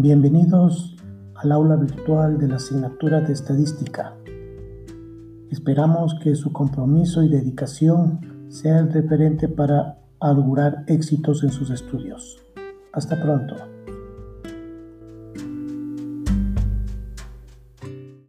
Bienvenidos al aula virtual de la asignatura de estadística. Esperamos que su compromiso y dedicación sea el referente para augurar éxitos en sus estudios. Hasta pronto.